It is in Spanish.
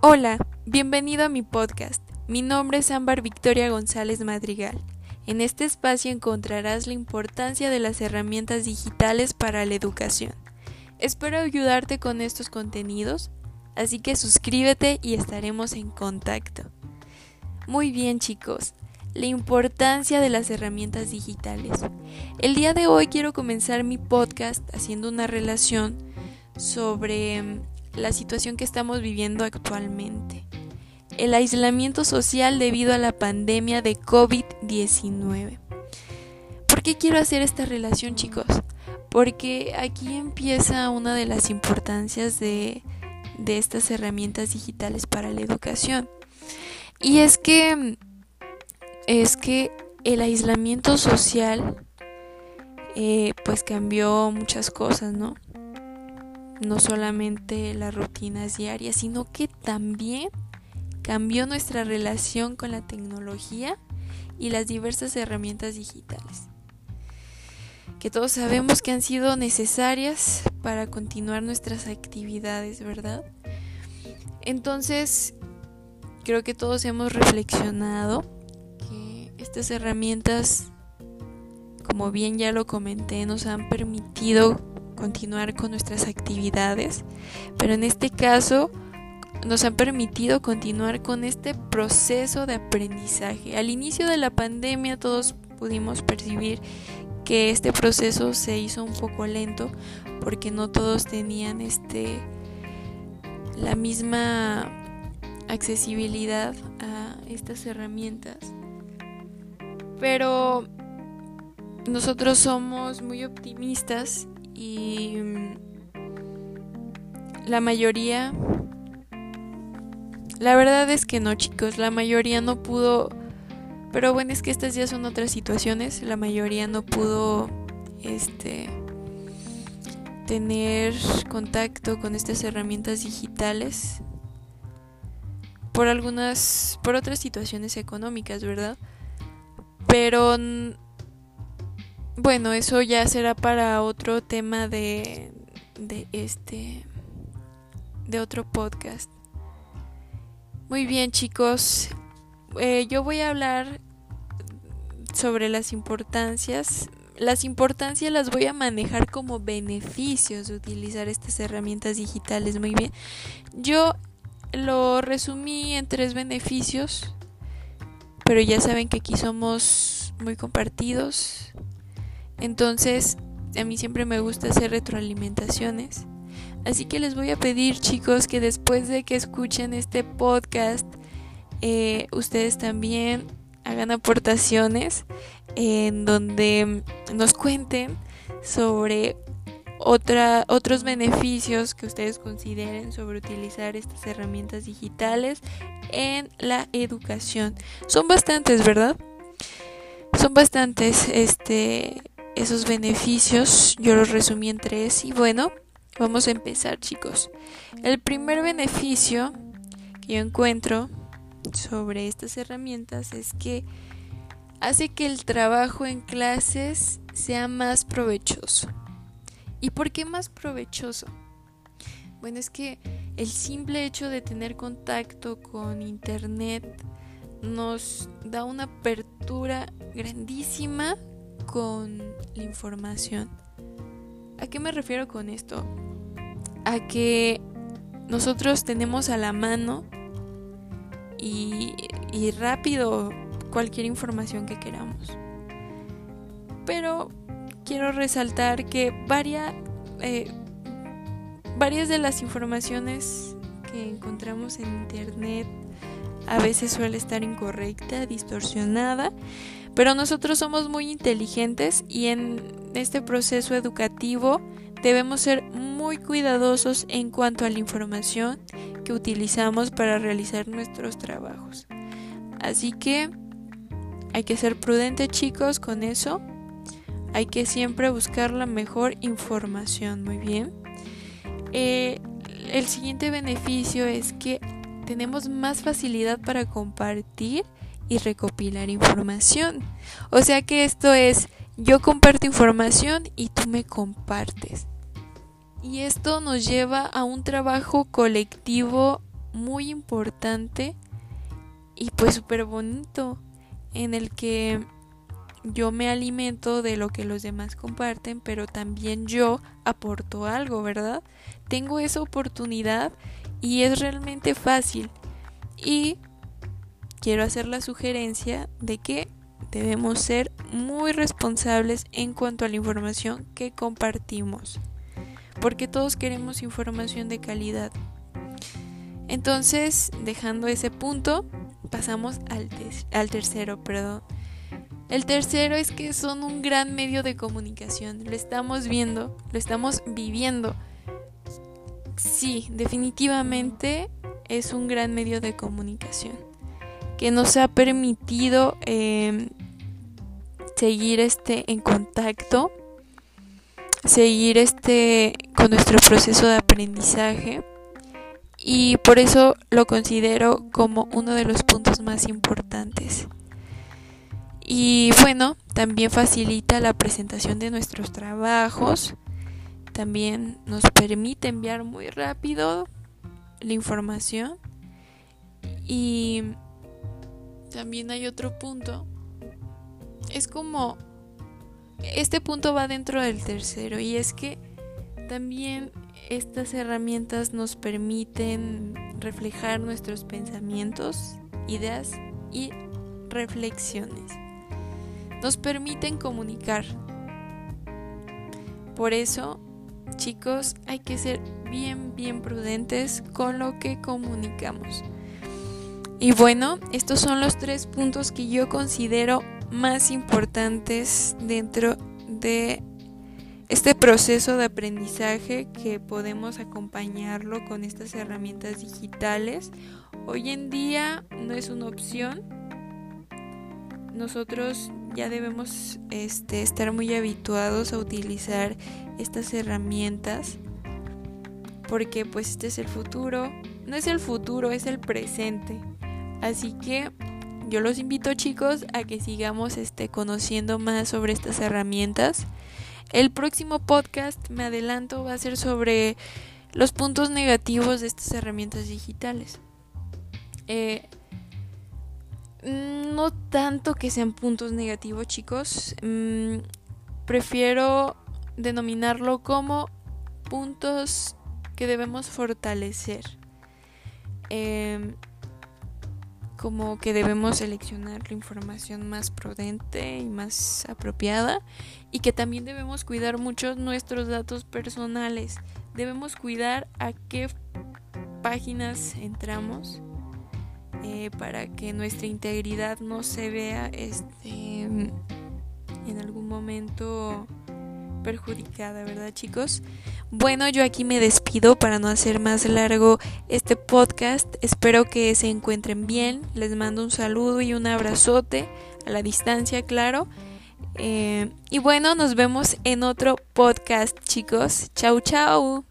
Hola, bienvenido a mi podcast. Mi nombre es Ámbar Victoria González Madrigal. En este espacio encontrarás la importancia de las herramientas digitales para la educación. Espero ayudarte con estos contenidos, así que suscríbete y estaremos en contacto. Muy bien chicos, la importancia de las herramientas digitales. El día de hoy quiero comenzar mi podcast haciendo una relación sobre la situación que estamos viviendo actualmente. El aislamiento social debido a la pandemia de COVID-19. ¿Por qué quiero hacer esta relación chicos? Porque aquí empieza una de las importancias de, de estas herramientas digitales para la educación. Y es que es que el aislamiento social eh, pues cambió muchas cosas, ¿no? No solamente las rutinas diarias, sino que también cambió nuestra relación con la tecnología y las diversas herramientas digitales, que todos sabemos que han sido necesarias para continuar nuestras actividades, ¿verdad? Entonces, creo que todos hemos reflexionado que estas herramientas, como bien ya lo comenté, nos han permitido continuar con nuestras actividades, pero en este caso nos han permitido continuar con este proceso de aprendizaje. Al inicio de la pandemia todos pudimos percibir que este proceso se hizo un poco lento porque no todos tenían este la misma accesibilidad a estas herramientas. Pero nosotros somos muy optimistas y mm, la mayoría la verdad es que no chicos la mayoría no pudo pero bueno es que estas ya son otras situaciones la mayoría no pudo este tener contacto con estas herramientas digitales por algunas por otras situaciones económicas verdad pero bueno, eso ya será para otro tema de, de este de otro podcast. Muy bien, chicos. Eh, yo voy a hablar sobre las importancias. Las importancias las voy a manejar como beneficios de utilizar estas herramientas digitales. Muy bien. Yo lo resumí en tres beneficios, pero ya saben que aquí somos muy compartidos. Entonces, a mí siempre me gusta hacer retroalimentaciones. Así que les voy a pedir, chicos, que después de que escuchen este podcast, eh, ustedes también hagan aportaciones en donde nos cuenten sobre otros beneficios que ustedes consideren sobre utilizar estas herramientas digitales en la educación. Son bastantes, ¿verdad? Son bastantes, este, esos beneficios yo los resumí en tres y bueno, vamos a empezar chicos. El primer beneficio que yo encuentro sobre estas herramientas es que hace que el trabajo en clases sea más provechoso. ¿Y por qué más provechoso? Bueno, es que el simple hecho de tener contacto con Internet nos da una apertura grandísima con la información. ¿A qué me refiero con esto? A que nosotros tenemos a la mano y, rápido cualquier información que queramos. Pero quiero resaltar que varias, eh, varias de las informaciones que encontramos en internet a veces suele estar incorrecta, distorsionada pero nosotros somos muy inteligentes y en este proceso educativo debemos ser muy cuidadosos en cuanto a la información que utilizamos para realizar nuestros trabajos. Así que hay que ser prudentes chicos con eso. Hay que siempre buscar la mejor información. Muy bien. Eh, el siguiente beneficio es que tenemos más facilidad para compartir y recopilar información. O sea que esto es, yo comparto información y tú me compartes. Y esto nos lleva a un trabajo colectivo muy importante y pues súper bonito en el que yo me alimento de lo que los demás comparten, pero también yo aporto algo, ¿verdad? Tengo esa oportunidad y es realmente fácil. Y quiero hacer la sugerencia de que debemos ser muy responsables en cuanto a la información que compartimos, porque todos queremos información de calidad. Entonces, dejando ese punto, pasamos al, tercero, perdón. El tercero es que son un gran medio de comunicación. Lo estamos viendo, lo estamos viviendo. Sí, definitivamente es un gran medio de comunicación que nos ha permitido em, seguir este en contacto, seguir este con nuestro proceso de aprendizaje y por eso lo considero como uno de los puntos más importantes. Y bueno, también facilita la presentación de nuestros trabajos. También nos permite enviar muy rápido la información. Y también hay otro punto. Es como... Este punto va dentro del tercero y es que también estas herramientas nos permiten reflejar nuestros pensamientos, ideas y reflexiones nos permiten comunicar. Por eso, chicos, hay que ser bien, bien prudentes con lo que comunicamos. Y bueno, estos son los tres puntos que yo considero más importantes dentro de este proceso de aprendizaje que podemos acompañarlo con estas herramientas digitales. Hoy en día no es una opción. Nosotros ya debemos este, estar muy habituados a utilizar estas herramientas porque pues este es el futuro, no es el futuro, es el presente. Así que yo los invito chicos a que sigamos este, conociendo más sobre estas herramientas. El próximo podcast, me adelanto, va a ser sobre los puntos negativos de estas herramientas digitales. Eh, no tanto que sean puntos negativos, chicos. Mm, prefiero denominarlo como puntos que debemos fortalecer. Em, como que debemos seleccionar la información más prudente y más apropiada y que también debemos cuidar mucho nuestros datos personales. Debemos cuidar a qué páginas entramos eh, para que nuestra integridad no se vea este en algún momento perjudicada, ¿verdad chicos? Bueno, yo aquí me despido para no hacer más largo este podcast. Espero que se encuentren bien. Les mando un saludo y un abrazote a la distancia, claro. Eh, y bueno, nos vemos en otro podcast, chicos. Chau, chau.